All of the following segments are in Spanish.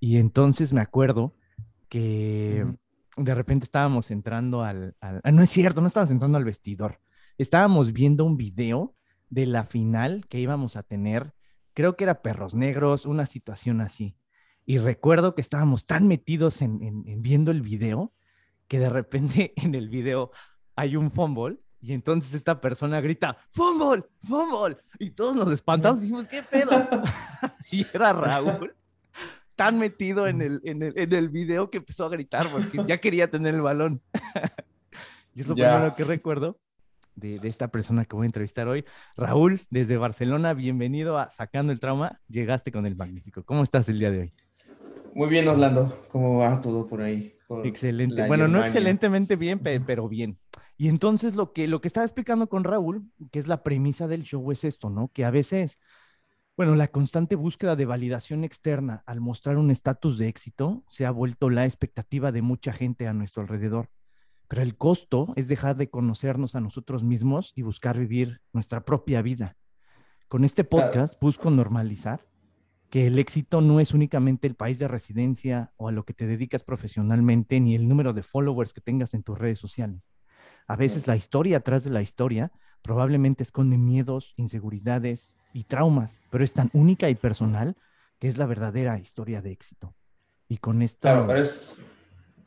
Y entonces me acuerdo que de repente estábamos entrando al, al, ah, No es cierto, no estábamos entrando al vestidor. Estábamos viendo un video de la final que íbamos a tener. Creo que era Perros Negros, una situación así. Y recuerdo que estábamos tan metidos en, en, viendo el video que de repente en el video hay un fumble y entonces esta persona grita, ¡Fumble! ¡Fumble! Y todos nos espantamos y dijimos, ¿qué pedo? y era Raúl tan metido en el, en el, en el video que empezó a gritar porque ya quería tener el balón. y es lo primero que recuerdo de, de, esta persona que voy a entrevistar hoy. Raúl, desde Barcelona, bienvenido a Sacando el Trauma. Llegaste con el magnífico. ¿Cómo estás el día de hoy? Muy bien, Orlando. ¿Cómo va todo por ahí? Excelente. Bueno, no excelentemente bien, pero bien. Y entonces lo que, lo que estaba explicando con Raúl, que es la premisa del show, es esto, ¿no? Que a veces bueno, la constante búsqueda de validación externa al mostrar un estatus de éxito se ha vuelto la expectativa de mucha gente a nuestro alrededor. Pero el costo es dejar de conocernos a nosotros mismos y buscar vivir nuestra propia vida. Con este podcast busco normalizar que el éxito no es únicamente el país de residencia o a lo que te dedicas profesionalmente, ni el número de followers que tengas en tus redes sociales. A veces la historia atrás de la historia probablemente esconde miedos, inseguridades, y traumas, pero es tan única y personal que es la verdadera historia de éxito. Y con esto... Claro, pero es...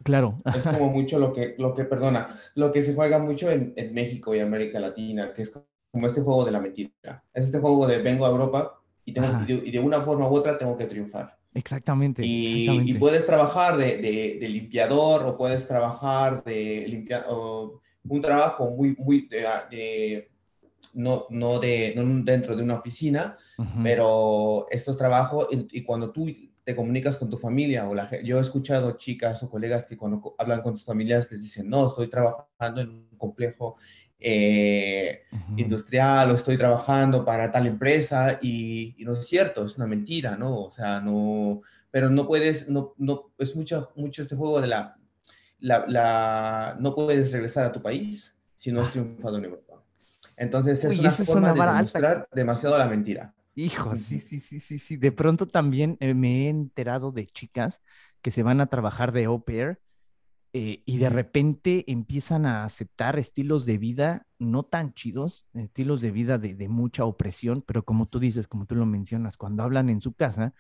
Claro. Es como mucho lo que, lo que, perdona, lo que se juega mucho en, en México y América Latina, que es como este juego de la mentira. Es este juego de vengo a Europa y, tengo, y de, una forma u otra tengo que triunfar. Exactamente. Y, y puedes trabajar de, de, limpiador o puedes trabajar de limpiar, un trabajo muy, muy de, no, no, de, dentro de una oficina, pero estos trabajos, y, cuando tú te comunicas con tu familia, o la, yo he escuchado chicas o colegas que cuando hablan con sus familias les dicen, no, estoy trabajando en un complejo eh, industrial o estoy trabajando para tal empresa y, no es cierto, es una mentira, ¿no? O sea, no, pero no puedes, no, no, es mucho, mucho este juego de la, la, la no puedes regresar a tu país si no has triunfado en Europa. Entonces es una forma de demostrar demasiado la mentira. Hijo, sí, sí, sí, sí, sí. De pronto también eh, me he enterado de chicas que se van a trabajar de au pair eh, y de repente empiezan a aceptar estilos de vida no tan chidos, estilos de vida de, de mucha opresión, pero como tú dices, como tú lo mencionas, cuando hablan en su casa,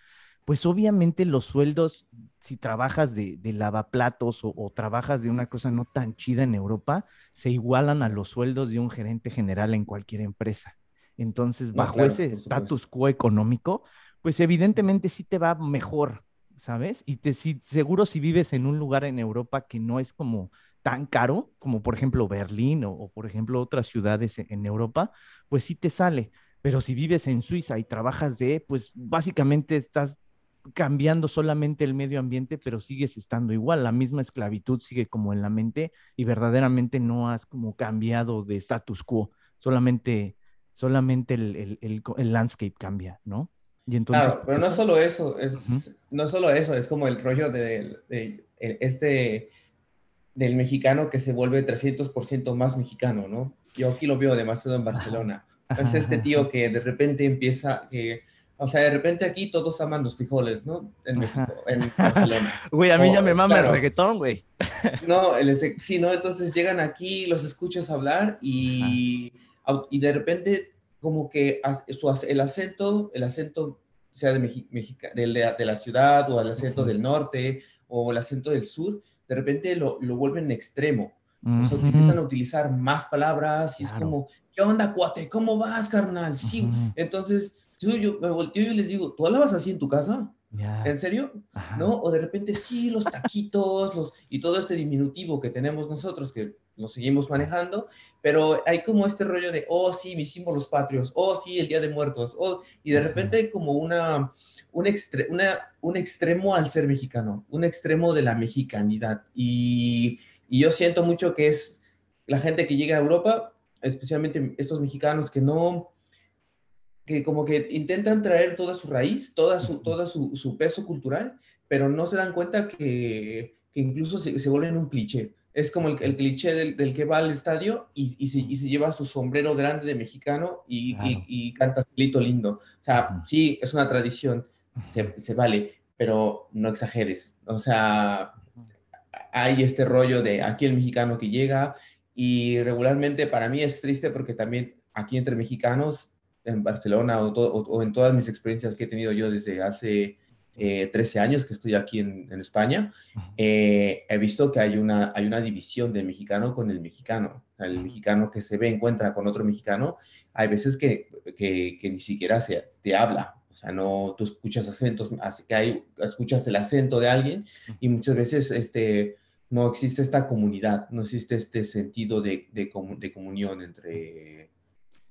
pues obviamente los sueldos, si trabajas de, lavaplatos o, trabajas de una cosa no tan chida en Europa, se igualan a los sueldos de un gerente general en cualquier empresa. Entonces, bajo ese status quo económico, pues evidentemente sí te va mejor, ¿sabes? Y te, si, seguro si vives en un lugar en Europa que no es como tan caro, como por ejemplo Berlín o, o por ejemplo otras ciudades en Europa, pues sí te sale. Pero si vives en Suiza y trabajas de, pues básicamente estás cambiando solamente el medio ambiente, pero sigues estando igual, la misma esclavitud sigue como en la mente y verdaderamente no has como cambiado de status quo, solamente, solamente el, el, el, landscape cambia, ¿no? Y entonces, claro, pero no pues, solo eso, es, no solo eso, es como el rollo de, de, este, del mexicano que se vuelve 300% más mexicano, ¿no? Yo aquí lo veo demasiado en Barcelona. es este tío que de repente empieza, que o sea, de repente aquí todos aman los frijoles, ¿no? En México, en Barcelona. Güey, a mí ya me mama el reggaetón, güey. no, el, sí, ¿no? Entonces llegan aquí, los escuchas hablar y, y de repente como que su, el acento, el acento sea de, Mexica, de, de, la ciudad o el acento del norte o el acento del sur, de repente lo, lo vuelven extremo. O sea, a utilizar más palabras y es como, ¿qué onda, cuate? ¿Cómo vas, carnal? Sí. Entonces yo, me volteo y les digo, ¿tú hablabas así en tu casa? ¿En serio? ¿No? O de repente, sí, los taquitos, los, y todo este diminutivo que tenemos nosotros, que lo seguimos manejando, pero hay como este rollo de, oh, sí, mis símbolos patrios, oh, sí, el Día de Muertos, oh, y de repente hay como una, un, una, un extremo al ser mexicano, un extremo de la mexicanidad. Y, y yo siento mucho que es la gente que llega a Europa, especialmente estos mexicanos que no que como que intentan traer toda su raíz, toda su, toda su, peso cultural, pero no se dan cuenta que, incluso se, se, vuelven un cliché. Es como el, el cliché del, del, que va al estadio y, y, se, y, se, lleva su sombrero grande de mexicano y, claro. y canta Celito lindo. O sea, sí, es una tradición, se, se, vale, pero no exageres. O sea, hay este rollo de aquí el mexicano que llega y regularmente para mí es triste porque también aquí entre mexicanos en Barcelona o, to, o, o en todas mis experiencias que he tenido yo desde hace eh, 13 años que estoy aquí en, en España, eh, he visto que hay una, hay una división del mexicano con el mexicano. El mexicano que se ve, encuentra con otro mexicano, hay veces que, que, que ni siquiera se, te habla. O sea, no, tú escuchas acentos, así que hay, escuchas el acento de alguien y muchas veces este, no existe esta comunidad, no existe este sentido de, de, de comunión entre,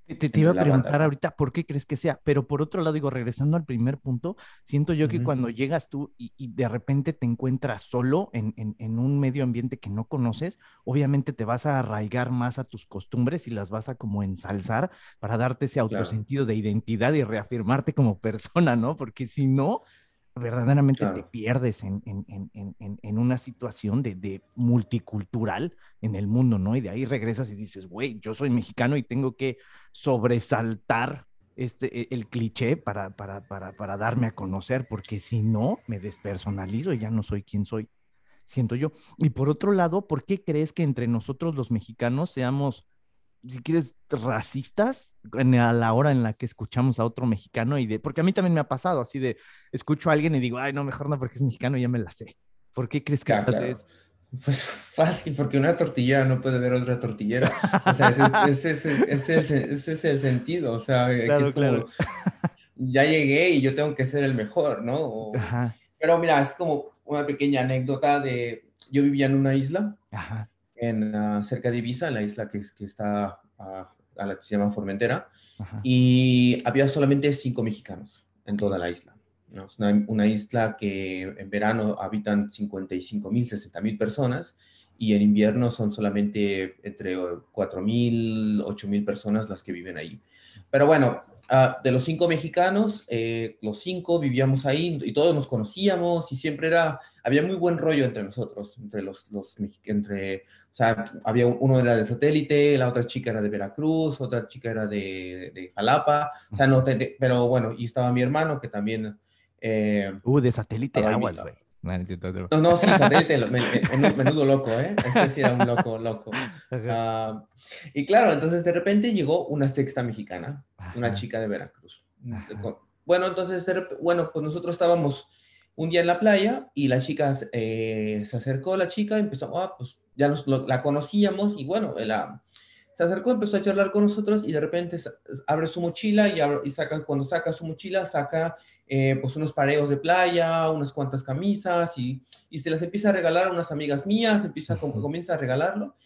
te, te iba a preguntar banda. ahorita por qué crees que sea, pero por otro lado, digo, regresando al primer punto, siento yo que uh -huh. cuando llegas tú y, y, de repente te encuentras solo en, en, en, un medio ambiente que no conoces, obviamente te vas a arraigar más a tus costumbres y las vas a como ensalzar para darte ese autosentido claro. de identidad y reafirmarte como persona, ¿no? Porque si no, verdaderamente claro. te pierdes en, en, en, en una situación de, de, multicultural en el mundo, ¿no? Y de ahí regresas y dices, güey, yo soy mexicano y tengo que sobresaltar este, e, el cliché para, para, para, para darme a conocer, porque si no, me despersonalizo y ya no soy quien soy, siento yo. Y por otro lado, ¿por qué crees que entre nosotros los mexicanos seamos si quieres, racistas a la hora en la que escuchamos a otro mexicano y de, porque a mí también me ha pasado así de, escucho a alguien y digo, ay, no, mejor no, porque es mexicano y ya me la sé. ¿Por qué crees que claro, claro. eso? Pues fácil, porque una tortillera no puede ver otra tortillera. O sea, ese, ese, ese, ese es el sentido. O sea, claro, es como, claro. ya llegué y yo tengo que ser el mejor, ¿no? O, pero mira, es como una pequeña anécdota de, yo vivía en una isla. Ajá en, uh, cerca de Ibiza, en la isla que, que está a la que se llama Formentera, Ajá. y había solamente cinco mexicanos en toda la isla. ¿no? Es una, una, isla que en verano habitan 55 mil, 60 mil personas, y en invierno son solamente entre 4 mil, 8 mil personas las que viven ahí. Pero bueno, uh, de los cinco mexicanos, eh, los cinco vivíamos ahí y todos nos conocíamos y siempre era, había muy buen rollo entre nosotros, entre los, los entre, o sea, había uno era de satélite, la otra chica era de Veracruz, otra chica era de, de Jalapa, o sea, no, de, pero bueno, y estaba mi hermano que también... Eh, uh, de satélite aguas, güey. No, no, sí, satélite, menudo loco, ¿eh? Este sí era un loco, loco. Uh, y claro, entonces de repente llegó una sexta mexicana, Ajá. una chica de Veracruz. Ajá. Bueno, entonces, bueno, pues nosotros estábamos un día en la playa y la chica eh, se acercó, la chica, empezó, ah, pues ya nos, lo, la conocíamos y bueno, la, se acercó, empezó a charlar con nosotros y de repente abre su mochila y, abre, y saca, cuando saca su mochila, saca eh, pues unos pareos de playa, unas cuantas camisas y, y, se las empieza a regalar a unas amigas mías, empieza, comienza a regalarlo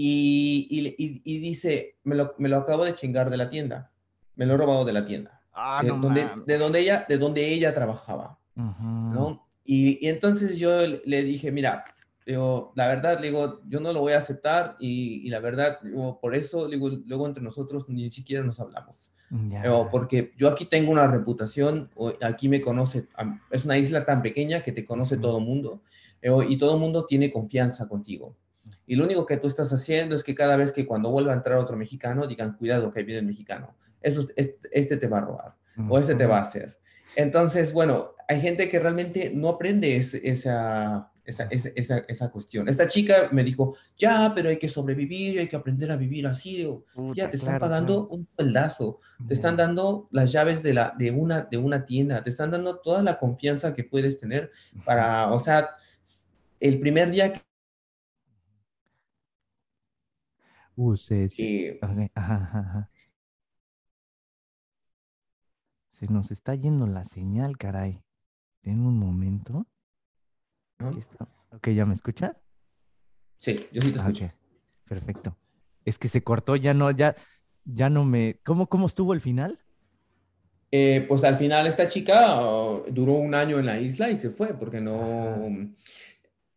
y, dice, me lo, me lo acabo de chingar de la tienda, me lo he robado de la tienda, ah, de, no donde, de, donde ella, de donde ella trabajaba, uh -huh. ¿no? Y, entonces yo le dije, mira, digo, la verdad, digo, yo no lo voy a aceptar y, y la verdad, digo, por eso, digo, luego entre nosotros ni siquiera nos hablamos. Yeah. Digo, porque yo aquí tengo una reputación, aquí me conoce, es una isla tan pequeña que te conoce todo el mundo digo, y todo el mundo tiene confianza contigo. Y lo único que tú estás haciendo es que cada vez que cuando vuelva a entrar otro mexicano, digan, cuidado que viene el mexicano. Eso, este, este te va a robar o este te va a hacer. Entonces, bueno, hay gente que realmente no aprende ese, esa, esa, esa, esa, cuestión. Esta chica me dijo, ya, pero hay que sobrevivir, hay que aprender a vivir así. Puta, ya, te están claro, pagando claro. un sueldazo, te están dando las llaves de, la, de, una, de una tienda, te están dando toda la confianza que puedes tener para, o sea, el primer día que... Uh, sí, sí. Eh, okay. ajá, ajá. Se nos está yendo la señal, caray. En un momento. ¿No? Ok, ¿ya me escuchas? Sí, yo sí te escucho. Okay. Perfecto. Es que se cortó, ya no, ya, ya no me. ¿Cómo, cómo estuvo el final? Eh, pues al final esta chica uh, duró un año en la isla y se fue, porque no.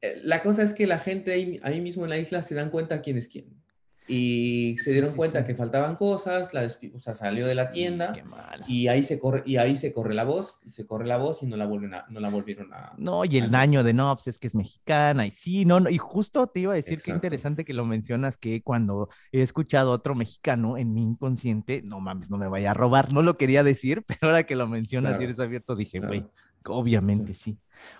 Eh, la cosa es que la gente ahí, ahí, mismo en la isla se dan cuenta quién es quién. Y se dieron cuenta que faltaban cosas, la o sea, salió de la tienda y ahí se corre y ahí se corre la voz, y se corre la voz y no la vuelven a, no la volvieron a No, y el daño de no, pues es que es mexicana y sí, no, no y justo te iba a decir que interesante que lo mencionas que cuando he escuchado a otro mexicano en mi inconsciente, no mames, no me vaya a robar, no lo quería decir, pero ahora que lo mencionas y eres abierto dije, güey, obviamente sí.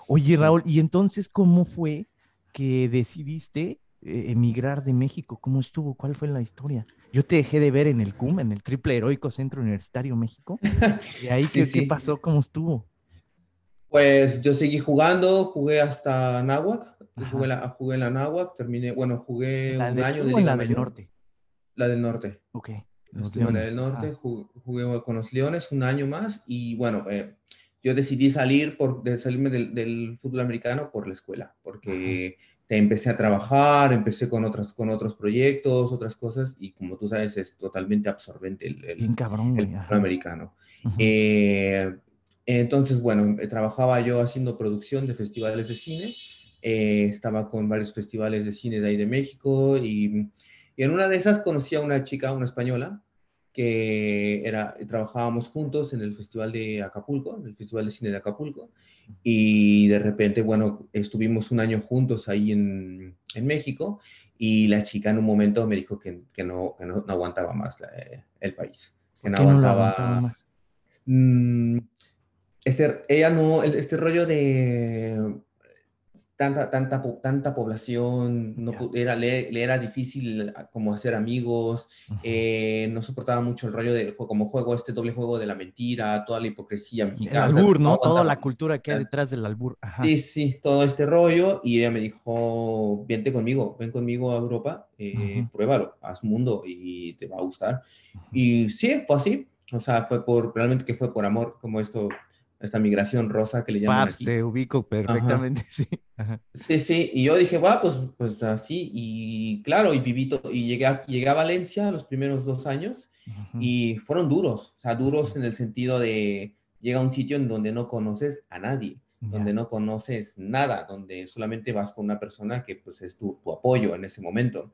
Oye, Raúl, ¿y entonces cómo fue que decidiste emigrar de México? ¿Cómo estuvo? ¿Cuál fue la historia? Yo te dejé de ver en el CUM, en el Triple Heroico Centro Universitario México. ¿Y ahí qué, pasó? ¿Cómo estuvo? Pues yo seguí jugando, jugué hasta Nahuac, jugué, la, jugué en la Nahuac, terminé, bueno, jugué un año de la del norte. La del norte. Ok. la del norte, jugué, con los Leones un año más y bueno, eh, yo decidí salir por, de salirme del, fútbol americano por la escuela, porque empecé a trabajar, empecé con, otras, con otros proyectos, otras cosas, y como tú sabes, es totalmente absorbente el, el, cabrón, el americano. Eh, entonces, bueno, eh, trabajaba yo haciendo producción de festivales de cine, eh, estaba con varios festivales de cine de ahí de México, y, y en una de esas conocí a una chica, una española, que era, trabajábamos juntos en el Festival de Acapulco, en el Festival de Cine de Acapulco, y de repente, bueno, estuvimos un año juntos ahí en, en México, y la chica en un momento me dijo que, que, no, que no, aguantaba más eh, el país, que no aguantaba, más. Mm, este, ella no, este rollo de tanta, tanta, tanta población, no, era, le, era difícil ah, como hacer amigos, eh, no soportaba mucho el rollo de como juego, este doble juego de la mentira, toda la hipocresía mexicana. El albur, ¿no? Toda la cultura que hay detrás del albur. Sí, sí, todo este rollo. Y ella me dijo, vente conmigo, ven conmigo a Europa, eh, pruébalo, haz mundo y te va a gustar. Y sí, fue así. O sea, fue por, realmente que fue por amor, como esto esta migración rosa que le llaman aquí. Te ubico perfectamente, sí. Sí, sí, y yo dije, va, pues, pues así, y claro, y viví, y llegué a, llegué a Valencia los primeros dos años, y fueron duros, o sea, duros en el sentido de, llega a un sitio en donde no conoces a nadie, donde no conoces nada, donde solamente vas con una persona que pues es tu, tu apoyo en ese momento.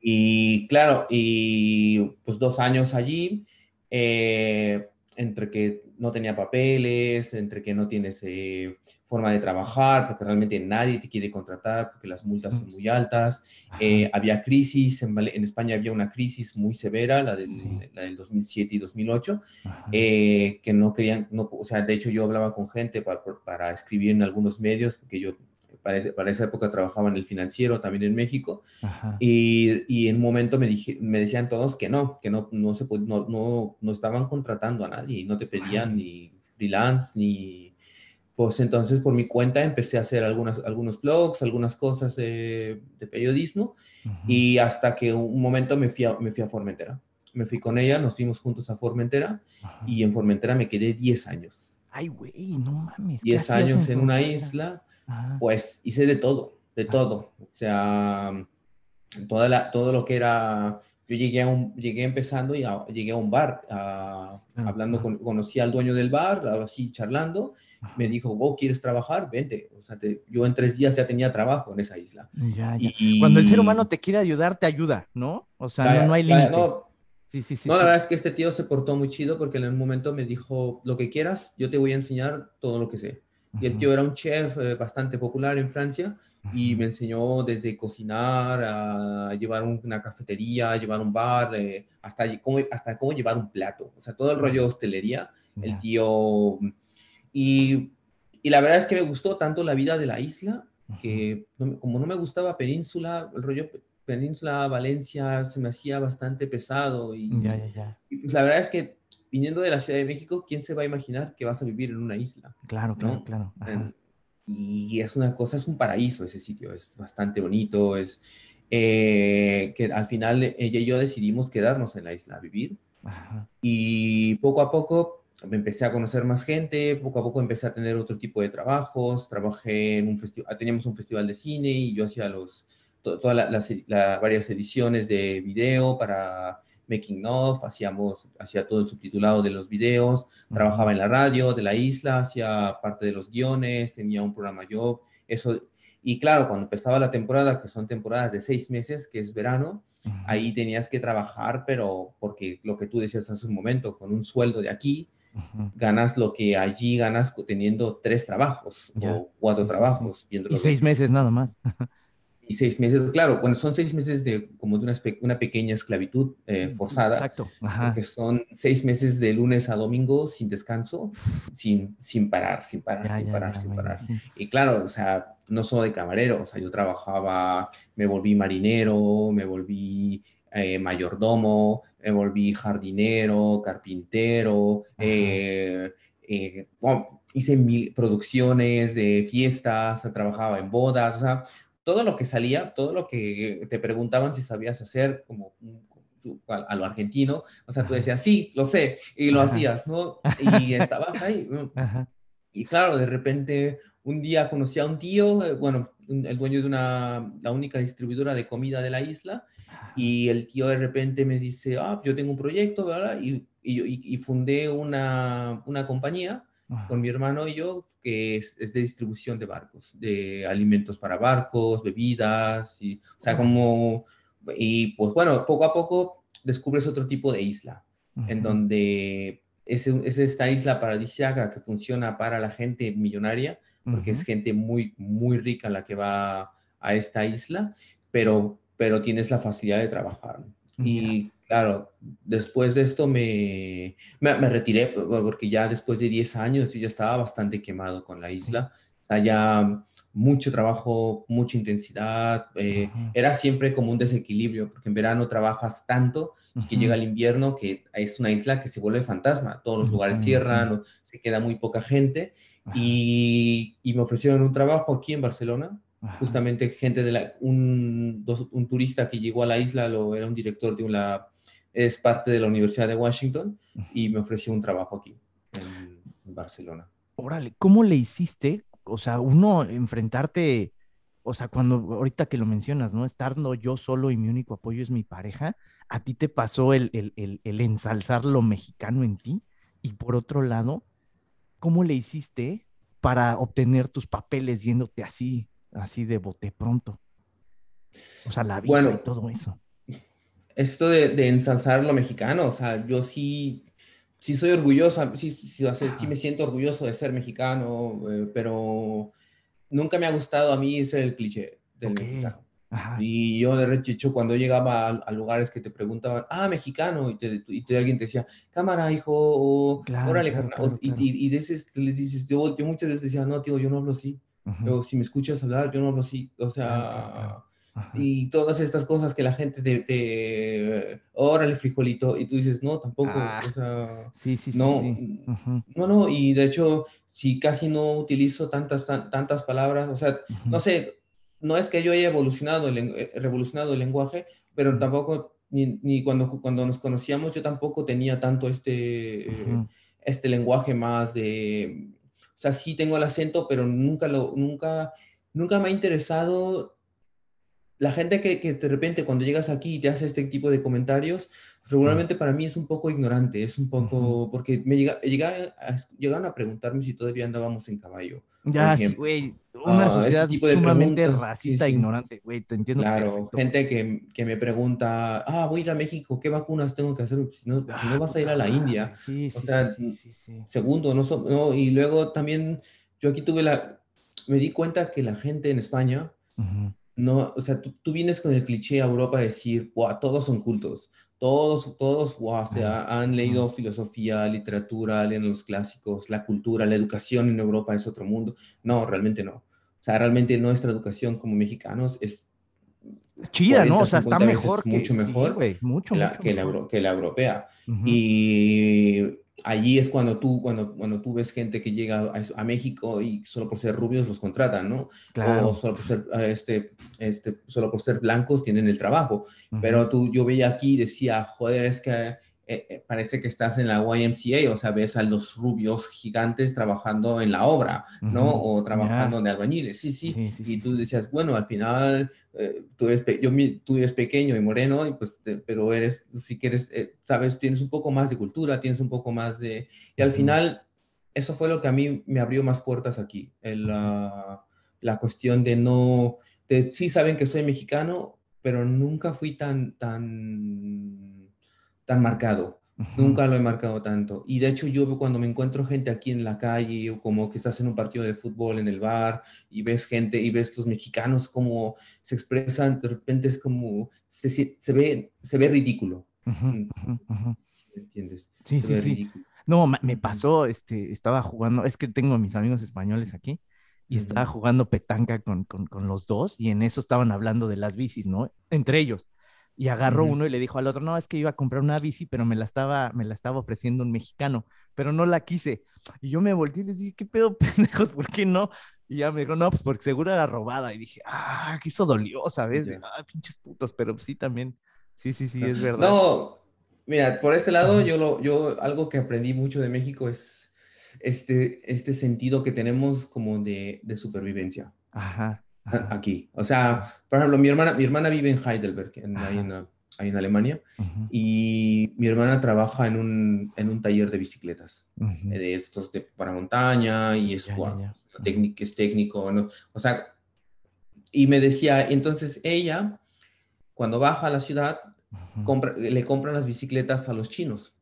Y claro, y pues dos años allí, eh, entre que no tenía papeles, entre que no tienes eh, forma de trabajar, porque realmente nadie te quiere contratar, porque las multas son muy altas. Eh, había crisis, en, España había una crisis muy severa, la del, la del 2007 y 2008, eh, que no querían, no, o sea, de hecho yo hablaba con gente para, para escribir en algunos medios, que yo para, esa época trabajaba en el financiero también en México, y, y, en un momento me, dije, me decían todos que no, que no, no, se, no, no, no estaban contratando a nadie, no te pedían ni freelance, ni... Pues entonces por mi cuenta empecé a hacer algunas, algunos blogs, algunas cosas de, de periodismo, y hasta que un momento me fui, a, me fui a Formentera. Me fui con ella, nos fuimos juntos a Formentera, y en Formentera me quedé 10 años. Ay, güey, no mames. 10 años en, en una isla pues hice de todo, de todo. O sea, toda la, todo lo que era, yo llegué, a un, llegué empezando y llegué a un bar, hablando con, conocí al dueño del bar, así charlando, me dijo, vos ¿quieres trabajar? Vente. O sea, yo en tres días ya tenía trabajo en esa isla. Y, Cuando el ser humano te quiere ayudar, te ayuda, ¿no? O sea, no, hay límites. No, sí, sí, sí, no, la verdad es que este tío se portó muy chido porque en el momento me dijo, lo que quieras, yo te voy a enseñar todo lo que sé. Y el tío era un chef eh, bastante popular en Francia y me enseñó desde cocinar a llevar una cafetería, a llevar un bar, eh, hasta, cómo, hasta cómo llevar un plato. O sea, todo el rollo de hostelería, el tío... Y, y, la verdad es que me gustó tanto la vida de la isla que como no me gustaba Península, el rollo Península, Valencia, se me hacía bastante pesado. Y, y pues la verdad es que viniendo de la Ciudad de México, ¿quién se va a imaginar que vas a vivir en una isla? Claro, claro, claro. Y es una cosa, es un paraíso ese sitio, es bastante bonito, es eh, que al final ella y yo decidimos quedarnos en la isla a vivir. Y poco a poco me empecé a conocer más gente, poco a poco empecé a tener otro tipo de trabajos, trabajé en un festival, teníamos un festival de cine y yo hacía los, todas las varias ediciones de video para making of, hacíamos, hacía todo el subtitulado de los videos, trabajaba en la radio de la isla, hacía parte de los guiones, tenía un programa yo, eso, Y claro, cuando empezaba la temporada, que son temporadas de seis meses, que es verano, ahí tenías que trabajar, pero porque lo que tú decías hace un momento, con un sueldo de aquí, ganas lo que allí ganas teniendo tres trabajos o cuatro trabajos. y seis meses nada más. y seis meses, claro, bueno, son seis meses de como de una, una pequeña esclavitud eh, forzada. Exacto. Porque son seis meses de lunes a domingo sin descanso, sin, sin parar, sin parar, sin parar, sin parar. Y claro, o sea, no solo de camarero, o sea, yo trabajaba, me volví marinero, me volví eh, mayordomo, me volví jardinero, carpintero, eh, hice mil producciones de fiestas, trabajaba en bodas, o sea, todo lo que salía, todo lo que te preguntaban si sabías hacer, como a, lo argentino, o sea, tú decías, sí, lo sé, y lo hacías, ¿no? Y estabas ahí. Y claro, de repente, un día conocí a un tío, eh, bueno, el dueño de una, la única distribuidora de comida de la isla, y el tío de repente me dice, ah, yo tengo un proyecto, ¿verdad? Y, y, y fundé una, una compañía con mi hermano y yo, que es, de distribución de barcos, de alimentos para barcos, bebidas, y, o sea, como, y pues bueno, poco a poco descubres otro tipo de isla, en donde es, es, esta isla paradisíaca que funciona para la gente millonaria, porque es gente muy, muy rica la que va a esta isla, pero, pero tienes la facilidad de trabajar. Y claro, después de esto me, me, retiré porque ya después de 10 años yo ya estaba bastante quemado con la isla. O sea, ya mucho trabajo, mucha intensidad. Eh, era siempre como un desequilibrio porque en verano trabajas tanto que llega el invierno que es una isla que se vuelve fantasma. Todos los lugares cierran, se queda muy poca gente. Y, y, me ofrecieron un trabajo aquí en Barcelona. Justamente gente de la, un, un turista que llegó a la isla, lo, era un director de una es parte de la Universidad de Washington y me ofreció un trabajo aquí en, Barcelona. Órale, ¿cómo le hiciste? O sea, uno enfrentarte, o sea, cuando ahorita que lo mencionas, ¿no? Estando yo solo y mi único apoyo es mi pareja, ¿a ti te pasó el, el, el, ensalzar lo mexicano en ti? Y por otro lado, ¿cómo le hiciste para obtener tus papeles yéndote así, así de bote pronto? O sea, la visa y todo eso esto de, de, ensalzar lo mexicano, o sea, yo sí, sí soy orgullosa, sí, sí, sí, me siento orgulloso de ser mexicano, eh, pero nunca me ha gustado a mí ser el cliché del mexicano. Y yo de rechicho cuando llegaba a, lugares que te preguntaban, ah, mexicano, y, te, y alguien te decía, cámara, hijo, órale, y, y, y, dices, le dices, yo, yo muchas veces decía, no, tío, yo no hablo así. Pero si me escuchas hablar, yo no hablo así. O sea, y todas estas cosas que la gente te, te el frijolito, y tú dices, no, tampoco, ah, o sea, sí, sí, no, sí, no, no, y de hecho, si casi no utilizo tantas, tantas palabras, o sea, no sé, no es que yo haya evolucionado, el, eh, revolucionado el lenguaje, pero tampoco, ni, ni, cuando, cuando nos conocíamos, yo tampoco tenía tanto este, este lenguaje más de, o sea, sí tengo el acento, pero nunca lo, nunca, nunca me ha interesado la gente que, que, de repente cuando llegas aquí y te hace este tipo de comentarios, regularmente para mí es un poco ignorante, es un poco, porque me llega, llega llegaron a preguntarme si todavía andábamos en caballo. Ya, sí, güey, una ah, sociedad sumamente racista e ignorante, güey, te entiendo. Claro, gente que, que, me pregunta, ah, voy a ir a México, ¿qué vacunas tengo que hacer? Si no, no vas a ir a la India. Sí, sí, o sea, segundo, no, no, y luego también yo aquí tuve la, me di cuenta que la gente en España, no, o sea, tú, vienes con el cliché a Europa a decir, wow, todos son cultos, todos, todos, wow, o sea, han leído filosofía, literatura, leen los clásicos, la cultura, la educación en Europa es otro mundo. No, realmente no. O sea, realmente nuestra educación como mexicanos es chida, ¿no? O sea, está mejor que, mucho mejor mucho, la, que, La, que, la, europea. Y allí es cuando tú, cuando, cuando tú ves gente que llega a, México y solo por ser rubios los contratan, ¿no? Claro. O solo por ser, este, este, solo por ser blancos tienen el trabajo. Pero tú, yo veía aquí y decía, joder, es que eh, eh, parece que estás en la YMCA, o sea, ves a los rubios gigantes trabajando en la obra, ¿no? O trabajando de albañiles, sí, sí, y tú decías, bueno, al final eh, tú, eres yo, tú eres pequeño y moreno, y pues, pero eres, si quieres, sabes, tienes un poco más de cultura, tienes un poco más de... Y al final, eso fue lo que a mí me abrió más puertas aquí, el, la cuestión de no, de, sí saben que soy mexicano, pero nunca fui tan, tan, tan marcado. Nunca lo he marcado tanto. Y de hecho yo cuando me encuentro gente aquí en la calle o como que estás en un partido de fútbol en el bar y ves gente y ves los mexicanos como se expresan, de repente es como, se, se ve, se ve ridículo. ¿Me entiendes? Sí, sí, sí. No, me pasó, este, estaba jugando, es que tengo a mis amigos españoles aquí y estaba jugando petanca con, con, con, los dos y en eso estaban hablando de las bicis, ¿no? Entre ellos. Y agarró uno y le dijo al otro, no, es que iba a comprar una bici, pero me la estaba, me la estaba ofreciendo un mexicano, pero no la quise. Y yo me volteé y les dije, ¿qué pedo, pendejos? ¿Por qué no? Y ya me dijo, no, pues porque seguro era robada. Y dije, ah, que eso dolió, ¿sabes? ah, pinches putos, pero sí también. Sí, sí, sí, es verdad. No, Mira, por este lado, yo, lo, yo algo que aprendí mucho de México es este, este sentido que tenemos como de, de supervivencia. Ajá, Aquí. O sea, por ejemplo, mi hermana, mi hermana vive en Heidelberg, en, ahí, en, en, Alemania, y mi hermana trabaja en un, en un taller de bicicletas, de estos de, para montaña, y es, Técnico, es técnico, ¿no? O sea, y me decía, entonces ella, cuando baja a la ciudad, le compran las bicicletas a los chinos.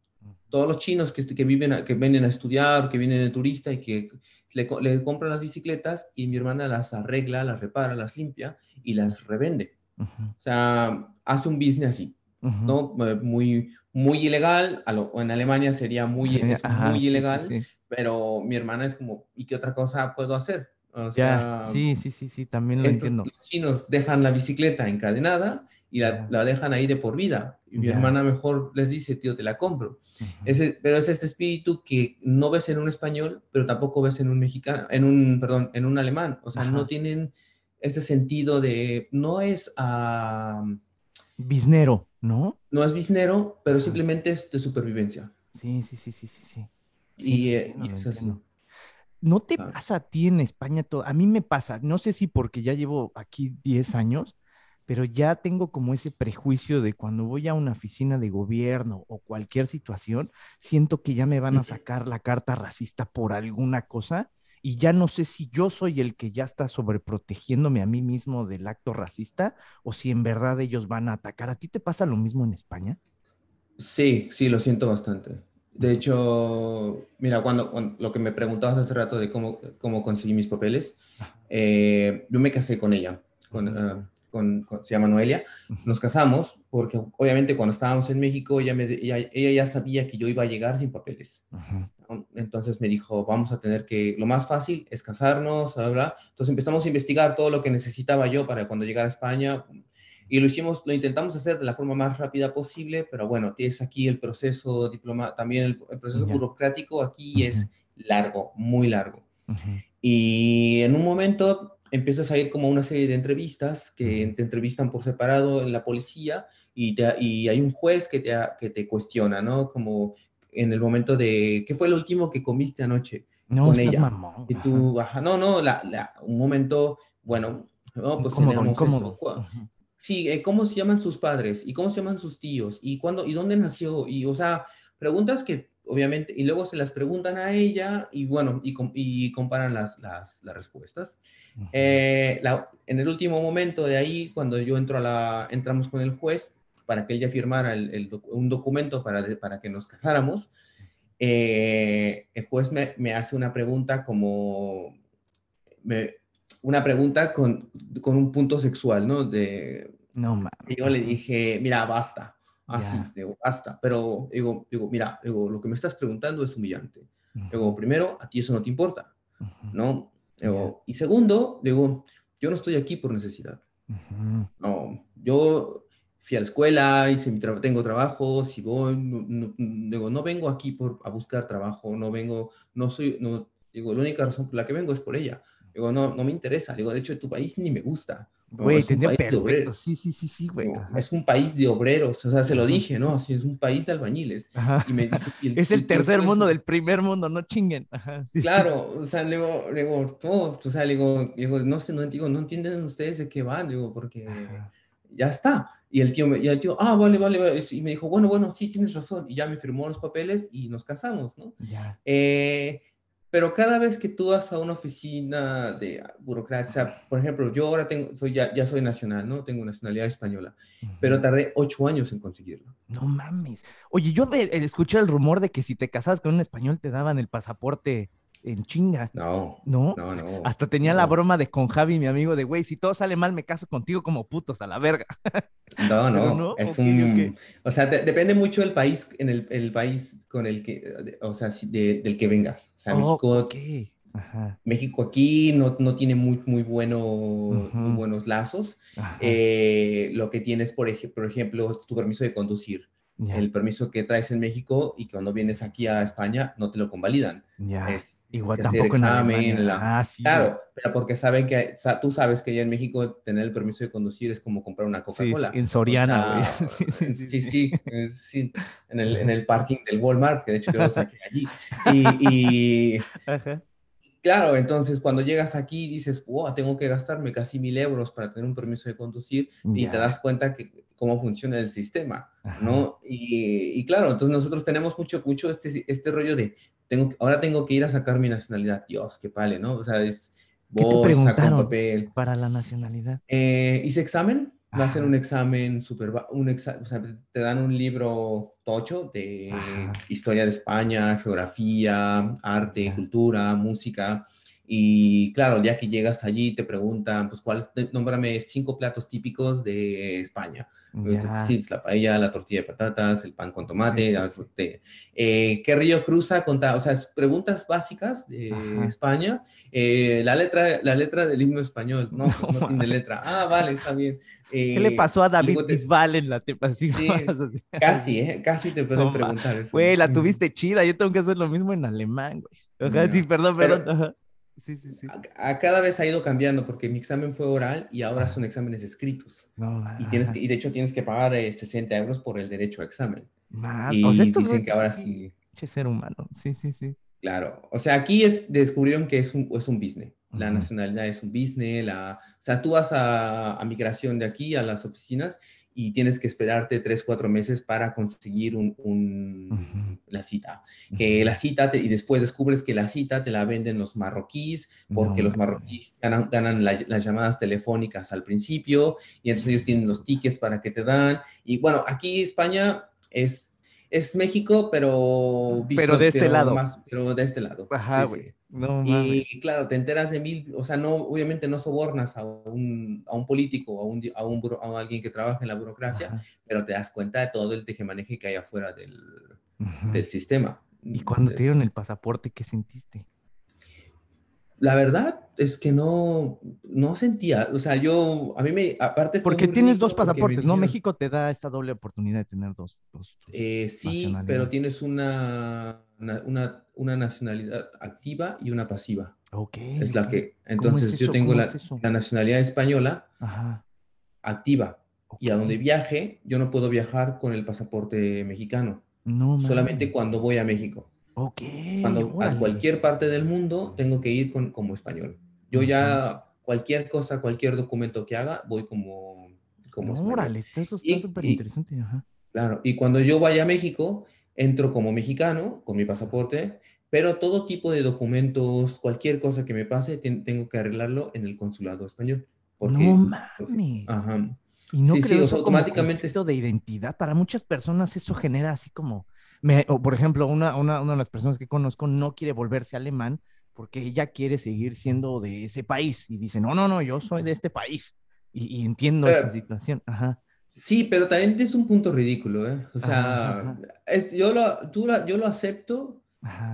Todos los chinos que, que, viven, que vienen a estudiar, que vienen de turista y que le, compran las bicicletas y mi hermana las arregla, las repara, las limpia y las revende. O sea, hace un business así, ¿no? Muy, muy ilegal, o en Alemania sería muy, muy ilegal, pero mi hermana es como, ¿y qué otra cosa puedo hacer? O sea, sí, sí, sí, sí, también lo entiendo. Los chinos dejan la bicicleta encadenada y la, dejan ahí de por vida. Y mi hermana mejor les dice, tío, te la compro. Ese, pero es este espíritu que no ves en un español, pero tampoco ves en un mexicano, en un, perdón, en un alemán. O sea, no tienen este sentido de, no es... a biznero, ¿no? No es biznero, pero simplemente es de supervivencia. Sí, sí, sí, sí, sí, sí. y, eh, es así. ¿No te pasa a ti en España todo? A mí me pasa, no sé si porque ya llevo aquí 10 años, pero ya tengo como ese prejuicio de cuando voy a una oficina de gobierno o cualquier situación, siento que ya me van a sacar la carta racista por alguna cosa y ya no sé si yo soy el que ya está sobreprotegiéndome a mí mismo del acto racista o si en verdad ellos van a atacar. ¿A ti te pasa lo mismo en España? Sí, sí, lo siento bastante. De hecho, mira, cuando, lo que me preguntabas hace rato de cómo, cómo conseguí mis papeles, eh, yo me casé con ella, con, se llama Noelia, nos casamos porque obviamente cuando estábamos en México ella, me, ella, ya sabía que yo iba a llegar sin papeles. Entonces me dijo, vamos a tener que, lo más fácil es casarnos, ¿verdad? Entonces empezamos a investigar todo lo que necesitaba yo para cuando llegara a España y lo hicimos, lo intentamos hacer de la forma más rápida posible, pero bueno, tienes aquí el proceso diploma, también el, proceso burocrático aquí es largo, muy largo. Y en un momento empiezas a ir como a una serie de entrevistas que te entrevistan por separado en la policía y, y hay un juez que te, que te cuestiona, ¿no? Como en el momento de, ¿qué fue lo último que comiste anoche? No, con ella. Mamón. Y tú, no, no, la, un momento, bueno, no, pues Sí, eh, ¿cómo se llaman sus padres? ¿Y cómo se llaman sus tíos? ¿Y cuándo, y dónde nació? Y, o sea, preguntas que obviamente, y luego se las preguntan a ella y bueno, y, y comparan las, las, las respuestas. Eh, en el último momento de ahí, cuando yo entro a la, entramos con el juez para que él ya firmara el, un documento para, para que nos casáramos, eh, el juez me, me, hace una pregunta como, una pregunta con, con, un punto sexual, ¿no? De, no, yo le dije, mira, basta, así, digo, basta, pero digo, digo, mira, digo, lo que me estás preguntando es humillante. Digo, primero, a ti eso no te importa, ¿no? y segundo, digo, yo no estoy aquí por necesidad. No, yo fui a la escuela, hice mi tengo trabajo, si voy, no, digo, no vengo aquí por, a buscar trabajo, no vengo, no soy, no, digo, la única razón por la que vengo es por ella. Digo, no, no me interesa, digo, de hecho, tu país ni me gusta. Güey, tenía perfecto. Sí, sí, sí, sí, güey. es un país de obreros, o sea, se lo dije, ¿no? Así es un país de albañiles. Y me dice, es el, tercer mundo del primer mundo, no chinguen. claro, o sea, le digo, todo, o sea, digo, digo, no sé, no, digo, no entienden ustedes de qué van, digo, porque ya está. Y el tío, y el tío, ah, vale, vale, vale, y me dijo, bueno, bueno, sí, tienes razón, y ya me firmó los papeles y nos casamos, ¿no? Ya. Eh, pero cada vez que tú vas a una oficina de burocracia, por ejemplo, yo ahora tengo, soy ya, ya soy nacional, ¿no? Tengo nacionalidad española, pero tardé ocho años en conseguirlo. No mames. Oye, yo escuché el rumor de que si te casabas con un español te daban el pasaporte en chinga. No, no, no, no. Hasta tenía la broma de con Javi, mi amigo, de güey, si todo sale mal, me caso contigo como putos a la verga. No, no, es un, o sea, depende mucho del país, en el, el, país con el que, o sea, del que vengas. O sea, México, México aquí no, no tiene muy, muy, bueno, muy buenos lazos. Eh, lo que tienes, por, ejemplo, por ejemplo, tu permiso de conducir el permiso que traes en México y que cuando vienes aquí a España no te lo convalidan. Ya. Es, Igual tampoco examen, en ah, sí, claro, pero porque saben que tú sabes que ya en México tener el permiso de conducir es como comprar una Coca-Cola. en Soriana, sí, sí, sí, sí, en el, en el parking del Walmart, que de hecho yo lo saqué allí. Y, y claro, entonces cuando llegas aquí dices, wow, tengo que gastarme casi mil euros para tener un permiso de conducir y te das cuenta que cómo funciona el sistema, ¿no? Y, claro, entonces nosotros tenemos mucho, mucho este, este rollo de, tengo, ahora tengo que ir a sacar mi nacionalidad. Dios, qué pale, ¿no? O sea, es bolsa con papel. Para la nacionalidad. Eh, hice examen, va a hacer un examen súper, un exa o sea, te dan un libro tocho de historia de España, geografía, arte, cultura, música. Y claro, el día que llegas allí te preguntan, pues, ¿cuál, nómbrame cinco platos típicos de España? Sí, la paella, la tortilla de patatas, el pan con tomate, eh, ¿qué río cruza? Contra, o sea, preguntas básicas de España. Eh, la, letra, la letra del himno español, no, pues, no, tiene letra. Ah, vale, está bien. ¿Qué le eh, pasó a David Bisbal en la tepa? Sí, casi, ¿eh? Casi te pueden preguntar. Güey, la tuviste chida, yo tengo que hacer lo mismo en alemán, güey. sí, perdón, perdón. Sí, sí, sí. A, cada vez ha ido cambiando porque mi examen fue oral y ahora son exámenes escritos. y, tienes que, y de hecho tienes que pagar 60 eh, euros por el derecho a examen. y o sea, dicen que ahora sí. ser humano, sí, sí, sí. Claro, o sea, aquí es, descubrieron que es un, es un business. La nacionalidad es un business. La, o sea, tú vas a, a migración de aquí a las oficinas y tienes que esperarte tres, cuatro meses para conseguir un, la cita. Que la cita, y después descubres que la cita te la venden los marroquíes, porque los marroquíes ganan, las llamadas telefónicas al principio, y entonces ellos tienen los tickets para que te dan. Y bueno, aquí España es es México, pero... pero de este lado. pero de este lado. Ajá, güey. No, y claro, te enteras de mil, o sea, no, obviamente no sobornas a un, a un político, a, un, a, un, a alguien que trabaja en la burocracia, pero te das cuenta de todo el tejemaneje que hay afuera del, del sistema. ¿Y cuando te dieron el pasaporte, qué sentiste? La verdad es que no, no sentía, o sea, yo, a mí me, aparte... Porque tienes dos pasaportes, ¿no? México te da esta doble oportunidad de tener dos. Eh, sí, pero tienes una, una, una, nacionalidad activa y una pasiva. Ok. Es la que, entonces yo tengo la, la, nacionalidad española activa. Y a donde viaje, yo no puedo viajar con el pasaporte mexicano. No, solamente cuando voy a México. Ok. Cuando a cualquier parte del mundo tengo que ir con, como español. Yo ya cualquier cosa, cualquier documento que haga, voy como, como español. Órale, eso está súper interesante. Claro, y cuando yo vaya a México, entro como mexicano con mi pasaporte, pero todo tipo de documentos, cualquier cosa que me pase, tengo que arreglarlo en el consulado español. no mames. ajá. Y no creo eso automáticamente de identidad. Para muchas personas eso genera así como o por ejemplo, una, una, una de las personas que conozco no quiere volverse alemán porque ella quiere seguir siendo de ese país y dice, no, no, no, yo soy de este país y, entiendo esa situación. Ajá. Sí, pero también es un punto ridículo, ¿eh? O sea, Es, yo, lo, tú yo lo acepto,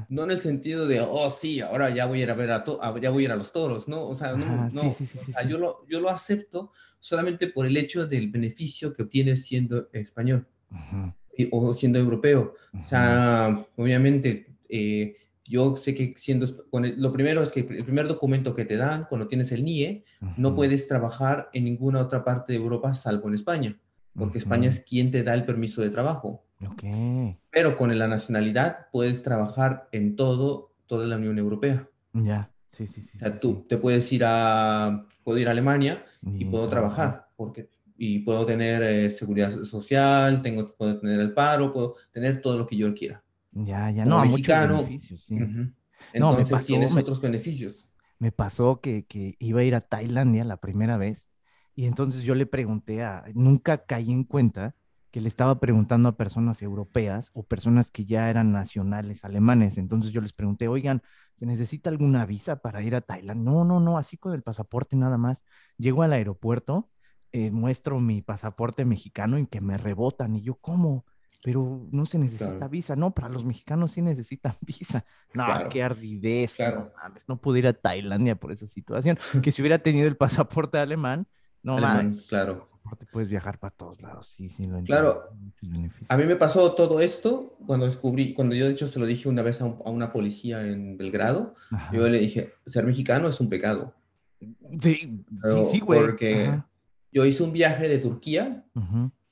no en el sentido de, oh, sí, ahora ya voy a ir a ver a, ya voy a ir a los toros, ¿no? O sea, no, no. Sí, sí, o sea, yo, lo, yo lo acepto solamente por el hecho del beneficio que obtienes siendo español. Ajá o siendo europeo. O sea, obviamente, eh, yo sé que siendo, lo primero es que el primer documento que te dan cuando tienes el NIE, no puedes trabajar en ninguna otra parte de Europa salvo en España, porque España es quien te da el permiso de trabajo. Okay. Pero con la nacionalidad puedes trabajar en todo, toda la Unión Europea. Ya, sí, sí, sí. O sea, tú te puedes ir a, puedo ir a Alemania y puedo trabajar, porque y puedo tener eh, seguridad social, tengo, puedo tener el paro, puedo tener todo lo que yo quiera. Ya, ya, no, mexicano, muchos beneficios, sí. Entonces tienes otros beneficios. Me pasó que, que iba a ir a Tailandia la primera vez y entonces yo le pregunté a, nunca caí en cuenta que le estaba preguntando a personas europeas o personas que ya eran nacionales alemanes. Entonces yo les pregunté, oigan, ¿se necesita alguna visa para ir a Tailandia? No, no, no, así con el pasaporte nada más. Llego al aeropuerto, eh, muestro mi pasaporte mexicano y que me rebotan. Y yo, ¿cómo? Pero no se necesita visa. No, para los mexicanos sí necesitan visa. No, qué ardidez. No, no pude ir a Tailandia por esa situación. Que si hubiera tenido el pasaporte alemán, no más. Claro. puedes viajar para todos lados, sí, sí, lo Claro. A mí me pasó todo esto cuando descubrí, cuando yo de hecho se lo dije una vez a, una policía en Belgrado, yo le dije, ser mexicano es un pecado. Sí, sí, güey. Porque yo hice un viaje de Turquía,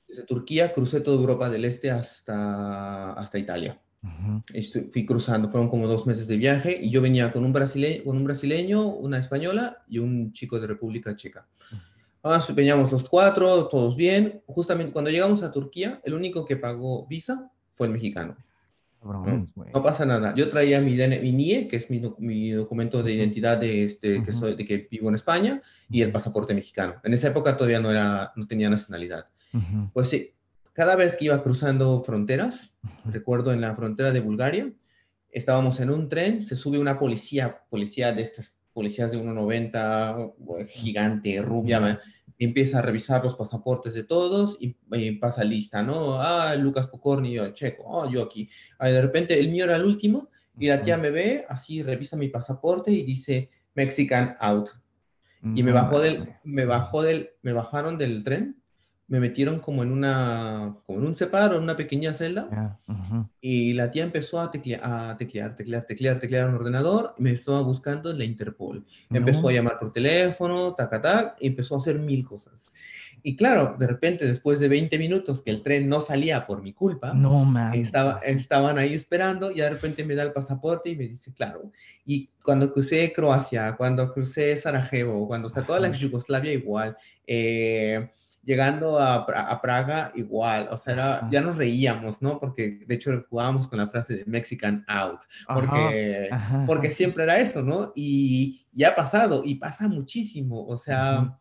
de Turquía crucé toda Europa del Este hasta, hasta Italia. fui cruzando, fueron como dos meses de viaje y yo venía con un, brasileño, con un brasileño, una española y un chico de República Checa. Ah, veníamos los cuatro, todos bien. Justamente cuando llegamos a Turquía, el único que pagó visa fue el mexicano. ¿no? pasa nada. Yo traía mi, mi NIE, que es mi, mi documento de identidad de, este, que soy, de que vivo en España, y el pasaporte mexicano. En esa época todavía no, era, no tenía nacionalidad. Pues sí, cada vez que iba cruzando fronteras, recuerdo en la frontera de Bulgaria, estábamos en un tren, se sube una policía, policía de estas policías de 1,90, gigante, rubia, empieza a revisar los pasaportes de todos y, pasa lista, ¿no? Ah, Lucas Pocorni, yo, checo, oh, yo aquí. Ah, de repente el mío era el último y la tía me ve, así revisa mi pasaporte y dice Mexican out. Y me bajó del, me bajó del, me bajaron del tren me metieron como en una, como en un separo, en una pequeña celda, y la tía empezó a, teclear, a teclear, teclear, teclear, teclear un ordenador, y me estaba buscando en la Interpol. Empezó a llamar por teléfono, tac, tac, y empezó a hacer mil cosas. Y claro, de repente, después de 20 minutos que el tren no salía por mi culpa, no, estaba, estaban ahí esperando y de repente me da el pasaporte y me dice, claro. Y cuando crucé Croacia, cuando crucé Sarajevo, cuando está toda la Yugoslavia igual, eh, llegando a, Praga igual, o sea, ya nos reíamos, ¿no? Porque de hecho jugábamos con la frase de Mexican out, porque, porque siempre era eso, ¿no? Y ya ha pasado, y pasa muchísimo, o sea,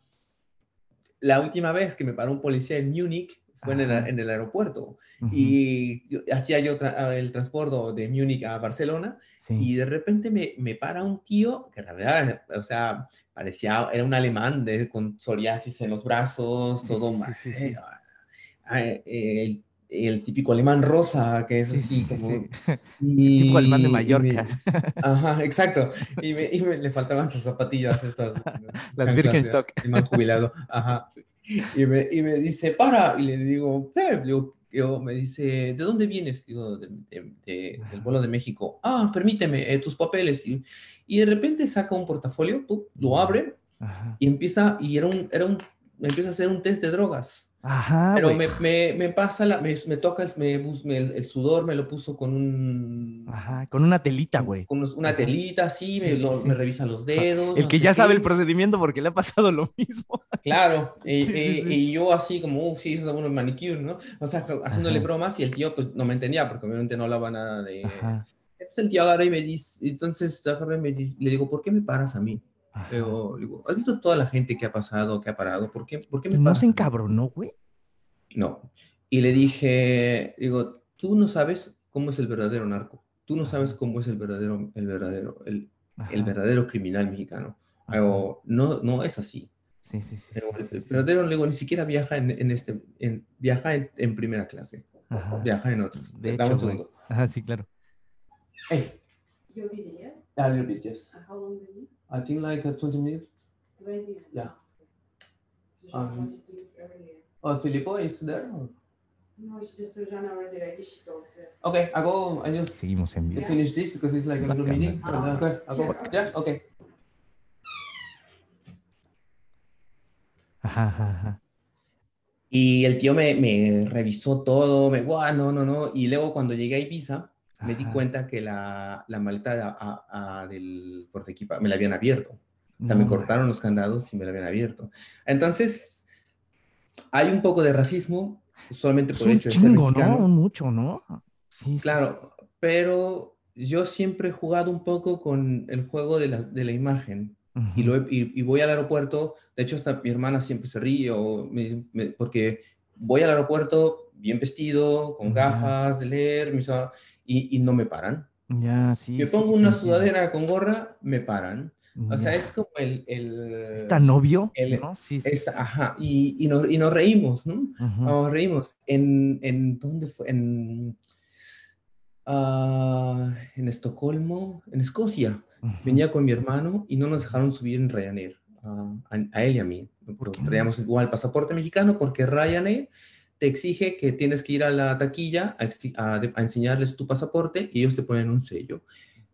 la última vez que me paró un policía en Múnich fue en el, aeropuerto, y hacía yo el transporte de Múnich a Barcelona, y de repente me, me, para un tío que la verdad, o sea, parecía, era un alemán de, con psoriasis en los brazos, todo mal. el, el, típico alemán rosa, que es así como... Y, el típico alemán de Mallorca. ajá, exacto. Y, me, y me, le faltaban sus zapatillas estas. Las Birkenstock. El jubilado. Ajá. Y me, y me dice, para. Y le digo, digo, yo, me dice, ¿de dónde vienes? Digo, del vuelo de México. Ah, permíteme, eh, tus papeles. Y, y, de repente saca un portafolio, lo abre y empieza, y era un, era un, empieza a hacer un test de drogas. Ajá, Pero me, me, me, pasa, la, me, me toca me, el, sudor, me lo puso con un... Ajá, con una telita, güey. Con una telita, sí, me, me revisa los dedos. El que ya sabe el procedimiento porque le ha pasado lo mismo. Claro, y, y, yo así como, uh, sí, es un manicure, ¿no? O sea, haciéndole bromas y el tío pues no me entendía porque obviamente no hablaba nada de... Entonces el tío agarra y me dice, entonces me dice, le digo, ¿por qué me paras a mí? Pero, digo, ¿has visto toda la gente que ha pasado, que ha parado? ¿Por qué, por qué me ¿No se encabronó, güey? No. Y le dije, digo, tú no sabes cómo es el verdadero narco. Tú no sabes cómo es el verdadero, el verdadero, el, el verdadero criminal mexicano. no, no es así. Sí, sí, sí. el, verdadero, digo, ni siquiera viaja en, en este, en, viaja en, en primera clase. Viaja en otro. De Dame un segundo. Ajá, sí, claro. Hey. You're busy, yeah? A little bit, yes. how long I think like 20 minutes. 20 minutes? Yeah. Um, oh, Filippo is there? No, it's just Sujana already ready. She talked. Okay, I go. I just Seguimos en vivo. finish this because it's like a little meeting. Ah, okay, I go. Yeah, okay. Ajá, ajá, Y el tío me, me revisó todo, me, wow, no, no, no. Y luego cuando llegué a Ibiza, me di cuenta que la, la maleta a, del portequipa me la habían abierto. O sea, me cortaron los candados y me la habían abierto. Entonces, hay un poco de racismo solamente por el hecho de ser mexicano. ¿no? Mucho, ¿no? Sí, claro, pero yo siempre he jugado un poco con el juego de la, de la imagen. y, lo y, voy al aeropuerto, de hecho hasta mi hermana siempre se ríe o porque voy al aeropuerto bien vestido, con gafas de leer, y, y, no me paran. Ya, sí. Me pongo una sudadera con gorra, me paran. O sea, es como el... ¿Está novio? ¿no? Sí, sí. ajá, y, y, nos, y, nos, reímos, ¿no? Nos reímos. En, en, ¿Dónde fue? En, uh, en Estocolmo, en Escocia. Venía con mi hermano y no nos dejaron subir en Ryanair, uh, a, él y a mí. Traíamos igual pasaporte mexicano porque Ryanair te exige que tienes que ir a la taquilla a, a, enseñarles tu pasaporte y ellos te ponen un sello.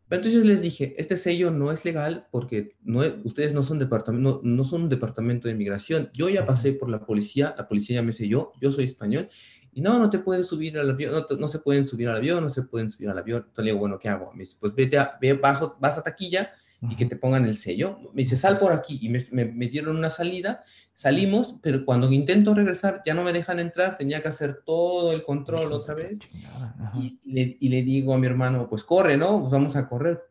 Pero entonces les dije, este sello no es legal porque no, ustedes no son, departamento, no, son un departamento de inmigración. Yo ya pasé por la policía, la policía ya me selló, yo soy español, y no, no te puedes subir al avión, no, se pueden subir al avión, no se pueden subir al avión. Entonces le digo, bueno, ¿qué hago? Me dice, pues vete a, ve, vas, vas a taquilla y que te pongan el sello. Me dice, sal por aquí. Y me, me, dieron una salida, salimos, pero cuando intento regresar ya no me dejan entrar, tenía que hacer todo el control otra vez. Y le, y le, digo a mi hermano, pues corre, ¿no? Pues vamos a correr.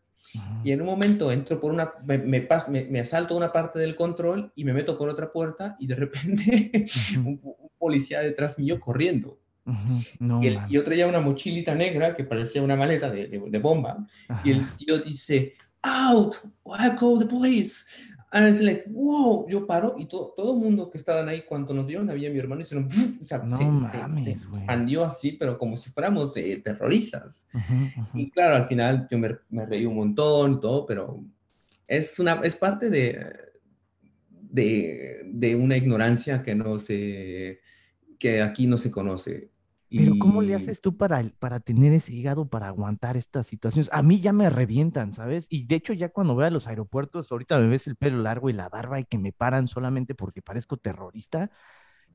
Y en un momento entro por una, me, me, me, asalto una parte del control y me meto por otra puerta y de repente un, policía detrás mío corriendo. y, el, yo traía una mochilita negra que parecía una maleta de, de, de bomba. Y el tío dice, out, I call the police. And it's like, wow, yo paro y todo, todo el mundo que estaban ahí, cuando nos vieron, había mi hermano y se, o sea, no se, se, así, pero como si fuéramos eh, terroristas. Y claro, al final yo me, me, reí un montón y todo, pero es, una, es parte de, de, de una ignorancia que no se, que aquí no se conoce. Pero ¿cómo le haces tú para, para tener ese hígado para aguantar estas situaciones? A mí ya me revientan, ¿sabes? Y de hecho ya cuando voy a los aeropuertos, ahorita me ves el pelo largo y la barba y que me paran solamente porque parezco terrorista.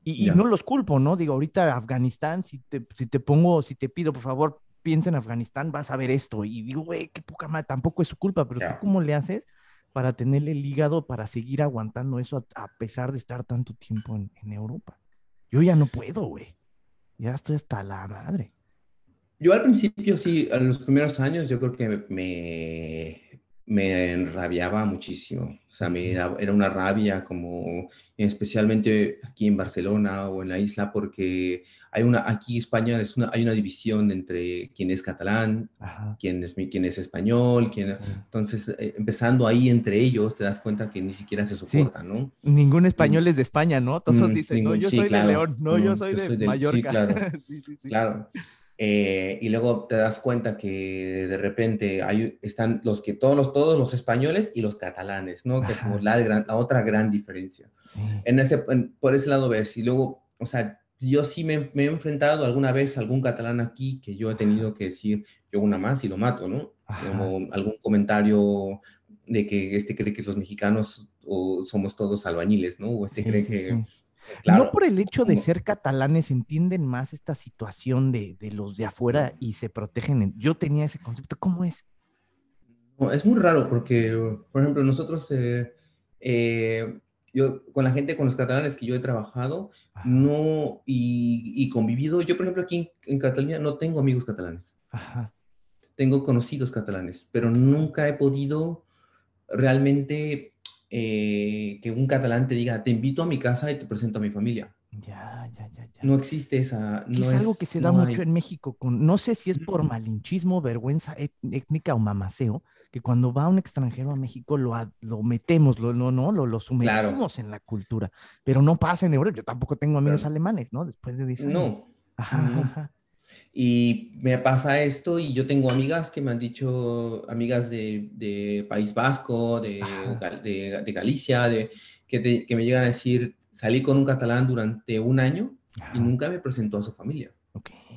Y, no los culpo, ¿no? Digo, ahorita Afganistán, si te, si te pongo, si te pido, por favor, piensa en Afganistán, vas a ver esto. Y digo, güey, qué poca madre, tampoco es su culpa, pero ¿tú cómo le haces para tenerle el hígado para seguir aguantando eso a, pesar de estar tanto tiempo en, en Europa? Yo ya no puedo, güey ya estoy hasta la madre. Yo al principio sí, en los primeros años yo creo que me, me enrabiaba muchísimo. O sea, me era una rabia como especialmente aquí en Barcelona o en la isla porque hay una, aquí España es una, hay una división entre quién es catalán, quién es, quién es español, quién, entonces eh, empezando ahí entre ellos te das cuenta que ni siquiera se soportan, ¿no? Ningún español es de España, ¿no? Todos mm, dicen, no, yo soy de León, no, yo soy de, Mallorca. Sí, claro. claro. Eh, y luego te das cuenta que de repente hay, están los que todos los, todos los españoles y los catalanes, ¿no? Que es la, la, otra gran diferencia. En ese, por ese lado ves, y luego, o sea, yo sí me, he enfrentado alguna vez a algún catalán aquí que yo he tenido que decir, yo una más y lo mato, ¿no? Como algún comentario de que este cree que los mexicanos o somos todos albañiles, ¿no? O este cree que no por el hecho de ser catalanes entienden más esta situación de, los de afuera y se protegen. Yo tenía ese concepto, ¿cómo es? es muy raro porque, por ejemplo, nosotros, eh, eh, yo con la gente, con los catalanes que yo he trabajado, no, y, convivido, yo por ejemplo aquí en, Cataluña no tengo amigos catalanes. Tengo conocidos catalanes, pero nunca he podido realmente eh, que un catalán te diga, te invito a mi casa y te presento a mi familia. Ya, ya, ya, ya. No existe esa. No es, algo que se da mucho en México. Con, no sé si es por malinchismo, vergüenza étnica o mamaceo, que cuando va un extranjero a México lo, lo metemos, lo, no, no, lo, lo sumergimos en la cultura. Pero no pasa en Europa. Yo tampoco tengo amigos alemanes, ¿no? Después de 10 años. No. Ajá, ajá. Y me pasa esto y yo tengo amigas que me han dicho, amigas de, de País Vasco, de, de, Galicia, de, que, que, me llegan a decir, salí con un catalán durante un año y nunca me presentó a su familia.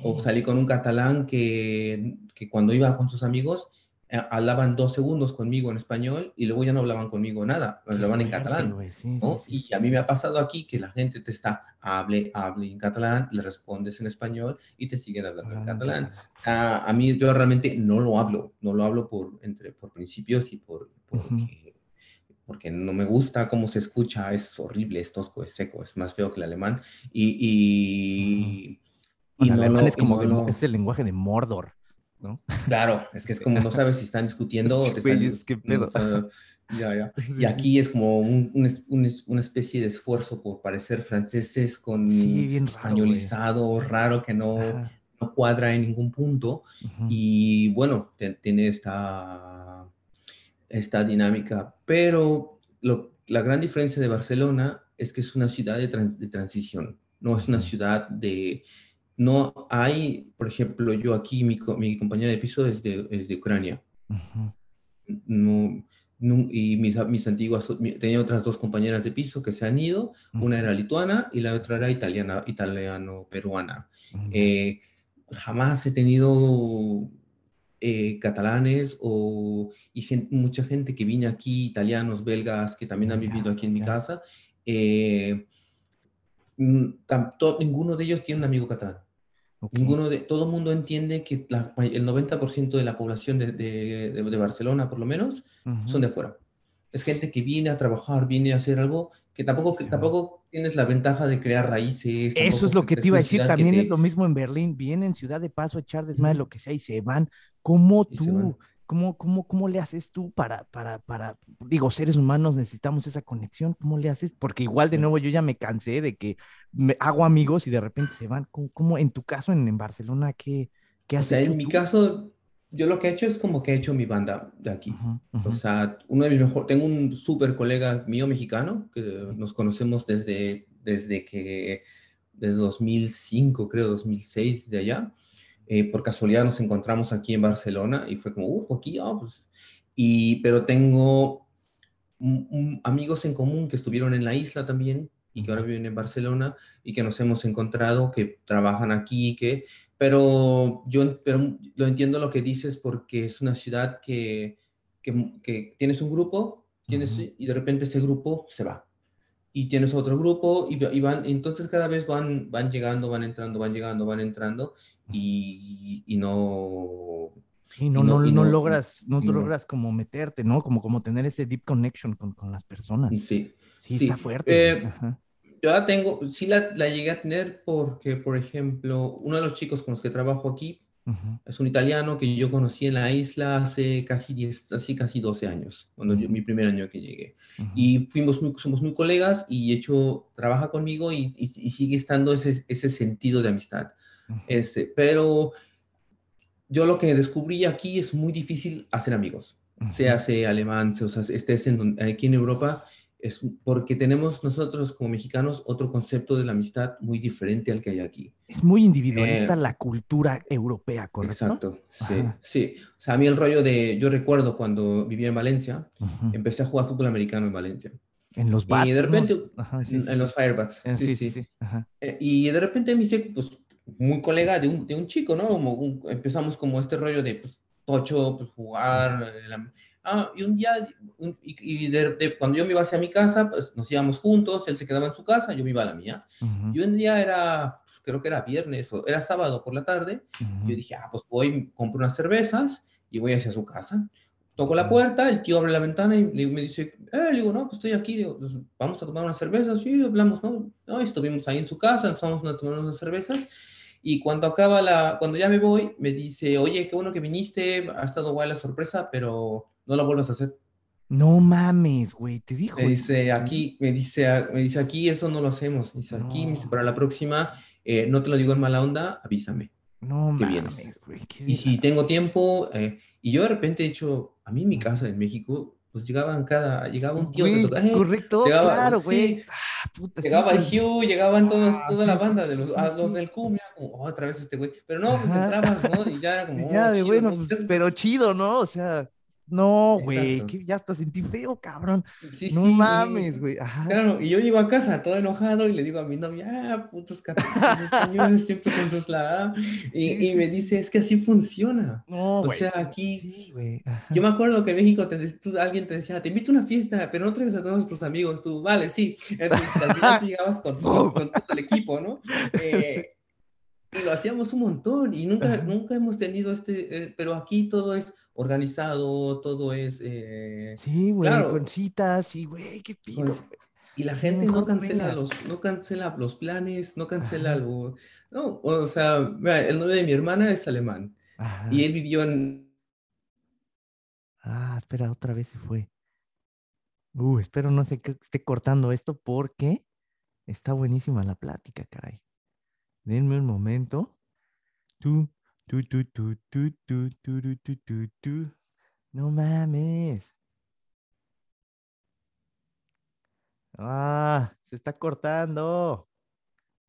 O salí con un catalán que, que cuando iba con sus amigos hablaban dos segundos conmigo en español y luego ya no hablaban conmigo nada, hablaban en catalán. y a mí me ha pasado aquí que la gente te está, hable, hable en catalán, le respondes en español y te siguen hablando en catalán. A, mí yo realmente no lo hablo, no lo hablo por, entre, por principios y por, porque, porque no me gusta cómo se escucha, es horrible, es tosco, es seco, es más feo que el alemán. Y, y, el alemán es como es el lenguaje de Mordor. ¿No? Claro, es que es como no sabes si están discutiendo o te están... Ya, ya. Y aquí es como un, un, una especie de esfuerzo por parecer franceses con sí, españolizado, raro, que no, no, cuadra en ningún punto. Y bueno, tiene esta, esta dinámica. Pero lo, la gran diferencia de Barcelona es que es una ciudad de, de transición, no es una ciudad de... No hay, por ejemplo, yo aquí, mi, mi compañera de piso es de, es de Ucrania. No y mis, mis antiguas, tenía otras dos compañeras de piso que se han ido, una era lituana y la otra era italiana, italiano-peruana. Eh, jamás he tenido eh, catalanes o y mucha gente que viene aquí, italianos, belgas, que también han vivido aquí en mi casa. Eh, mm, ninguno de ellos tiene un amigo catalán. Ninguno de, todo el mundo entiende que el 90% de la población de, de, de, Barcelona, por lo menos, son de fuera. Es gente que viene a trabajar, viene a hacer algo que tampoco, que tampoco tienes la ventaja de crear raíces. Eso es lo que te iba a decir, también es lo mismo en Berlín, vienen ciudad de paso a echar desmadre, lo que sea, y se van. ¿Cómo tú? ¿Cómo, cómo, cómo le haces tú para, para, para, digo, seres humanos necesitamos esa conexión? ¿Cómo le haces? Porque igual de nuevo yo ya me cansé de que me hago amigos y de repente se van. ¿Cómo, en tu caso en, en Barcelona, qué, qué haces? O sea, en mi caso, yo lo que he hecho es como que he hecho mi banda de aquí. O sea, uno de mis mejores, tengo un súper colega mío mexicano que nos conocemos desde, desde que, desde 2005, creo, 2006, de allá. Eh, por casualidad nos encontramos aquí en Barcelona y fue como, uh, aquí, oh, pues. Y, pero tengo amigos en común que estuvieron en la isla también y que ahora viven en Barcelona y que nos hemos encontrado, que trabajan aquí, que, pero yo pero lo entiendo lo que dices porque es una ciudad que, que, que tienes un grupo tienes, y de repente ese grupo se va y tienes otro grupo y, van, entonces cada vez van, van llegando, van entrando, van llegando, van entrando y, y no... Y no, no, no, logras, no, logras como meterte, ¿no? Como, como tener ese deep connection con, con las personas. Sí. Sí, está fuerte. Eh, yo la tengo, sí la, la, llegué a tener porque, por ejemplo, uno de los chicos con los que trabajo aquí es un italiano que yo conocí en la isla hace casi 10, así casi 12 años, cuando mi primer año que llegué. Y fuimos muy, somos muy colegas y hecho, trabaja conmigo y, y, sigue estando ese, ese, sentido de amistad. ese, pero yo lo que descubrí aquí es muy difícil hacer amigos, sea hace alemán, sea, o sea, estés en, aquí en Europa, es porque tenemos nosotros como mexicanos otro concepto de la amistad muy diferente al que hay aquí. Es muy individualista eh, la cultura europea, ¿correcto? Exacto, sí, sí. O sea, a mí el rollo de, yo recuerdo cuando vivía en Valencia, empecé a jugar fútbol americano en Valencia. En los bats. Y de repente, en los firebats. Eh, sí, sí, sí. Eh, y de repente me hice, pues, muy colega de un, de un chico, ¿no? Como empezamos como este rollo de, pues, tocho, pues, jugar, Ah, y un día, y, de, cuando yo me iba hacia mi casa, pues nos íbamos juntos, él se quedaba en su casa, yo me iba a la mía. Y un día era, pues, creo que era viernes o era sábado por la tarde, yo dije, ah, pues voy, compro unas cervezas y voy hacia su casa. Toco la puerta, el tío abre la ventana y me dice, eh, le digo, no, pues estoy aquí, pues, vamos a tomar unas cervezas, sí, hablamos, ¿no? no estuvimos ahí en su casa, estamos a tomar unas cervezas, y cuando acaba la, cuando ya me voy, me dice, oye, qué bueno que viniste, ha estado guay la sorpresa, pero no la vuelvas a hacer. No mames, güey, te dijo. Me dice aquí, me dice, me dice aquí, eso no lo hacemos. dice aquí, dice, para la próxima, eh, no te lo digo en mala onda, avísame. No que mames, güey. Y si tengo tiempo, eh, y yo de repente he hecho, a mí en mi casa en México, pues llegaban cada, llegaba un tío. correcto, claro, güey. Ah, llegaba el Hugh, llegaban todos, ah, toda la banda de los, ah, los del Cum, como, oh, otra vez este güey. Pero no, pues entrabas, ¿no? Y ya era como, ya, oh, de bueno, pues, pero chido, ¿no? O sea, no, güey, ya hasta sentí feo, cabrón. Sí, no mames, güey. Claro, y yo llego a casa todo enojado y le digo a mi novia, ah, putos catalanes españoles, siempre con sus la y, y, me dice, es que así funciona. No, o sea, aquí, yo me acuerdo que en México te, tú, alguien te decía, te invito a una fiesta, pero no traigas a todos tus amigos, tú, vale, sí. Entonces, final llegabas con, con, con, todo el equipo, ¿no? Eh, y lo hacíamos un montón y nunca, nunca hemos tenido este, eh, pero aquí todo es organizado, todo es... Eh, sí, güey, claro, con citas, y güey, qué pido. y la gente no cancela, los, no cancela los planes, no cancela algo. No, o sea, el novio de mi hermana es alemán. Y él vivió en... Ah, espera, otra vez se fue. Uh, espero no que esté cortando esto porque está buenísima la plática, caray. Denme un momento. Tú, tú, tú, tú, tú, tú, tú, tú, tú, tú. No mames. Ah, se está cortando.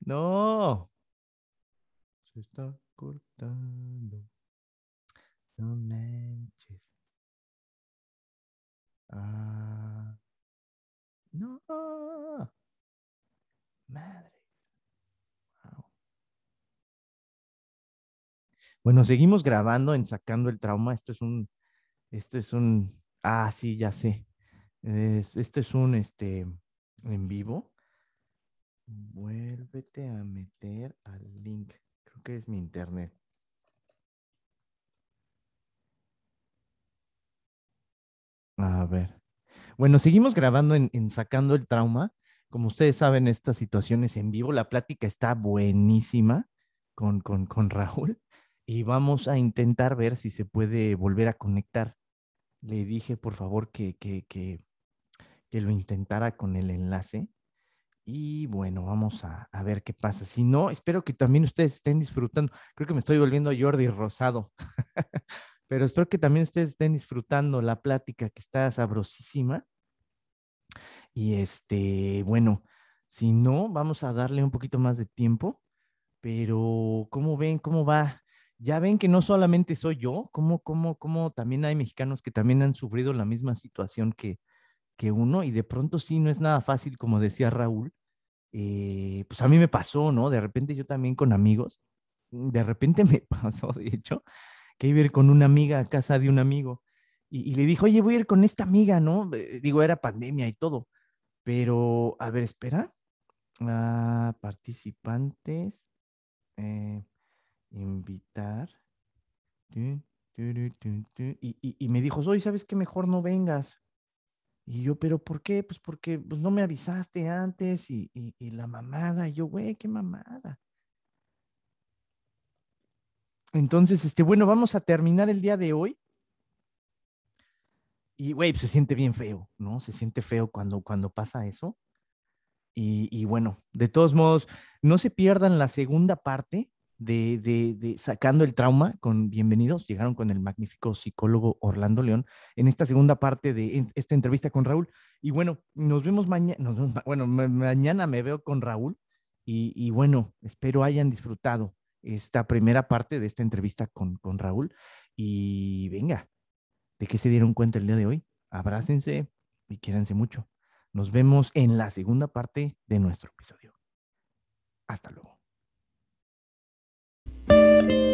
No. Se está cortando. No manches. Ah. No. Madre. Bueno, seguimos grabando en Sacando el Trauma. Esto es un, esto es un, ah, sí, ya sé. esto es un, este, en vivo. Vuélvete a meter al link. Creo que es mi internet. A ver. Bueno, seguimos grabando en, Sacando el Trauma. Como ustedes saben, estas situaciones en vivo, la plática está buenísima con, con, con Raúl y vamos a intentar ver si se puede volver a conectar. Le dije, por favor, que, que, que, lo intentara con el enlace. Y bueno, vamos a, a, ver qué pasa. Si no, espero que también ustedes estén disfrutando. Creo que me estoy volviendo Jordi Rosado. Pero espero que también ustedes estén disfrutando la plática que está sabrosísima. Y este, bueno, si no, vamos a darle un poquito más de tiempo. Pero, ¿cómo ven? ¿Cómo va? Ya ven que no solamente soy yo, como, como, como también hay mexicanos que también han sufrido la misma situación que, que uno, y de pronto sí no es nada fácil, como decía Raúl, eh, pues a mí me pasó, ¿no? De repente yo también con amigos, de repente me pasó, de hecho, que iba a ir con una amiga a casa de un amigo, y, le dijo, oye, voy a ir con esta amiga, ¿no? Eh, digo, era pandemia y todo, pero, a ver, espera, ah, participantes, eh, invitar. Y, y, me dijo, oye, ¿sabes qué? Mejor no vengas. Y yo, ¿pero por qué? Pues porque pues, no me avisaste antes y, la mamada. Y yo, güey, qué mamada. Entonces, este, bueno, vamos a terminar el día de hoy. Y, güey, se siente bien feo, ¿no? Se siente feo cuando, cuando pasa eso. Y, y, bueno, de todos modos, no se pierdan la segunda parte de, Sacando el Trauma con Bienvenidos. Llegaron con el magnífico psicólogo Orlando León en esta segunda parte de esta entrevista con Raúl. Y bueno, nos vemos mañana, bueno, mañana me veo con Raúl y, bueno, espero hayan disfrutado esta primera parte de esta entrevista con, con Raúl. Y venga, ¿de qué se dieron cuenta el día de hoy? Abrácense y quiéranse mucho. Nos vemos en la segunda parte de nuestro episodio. Hasta luego. Música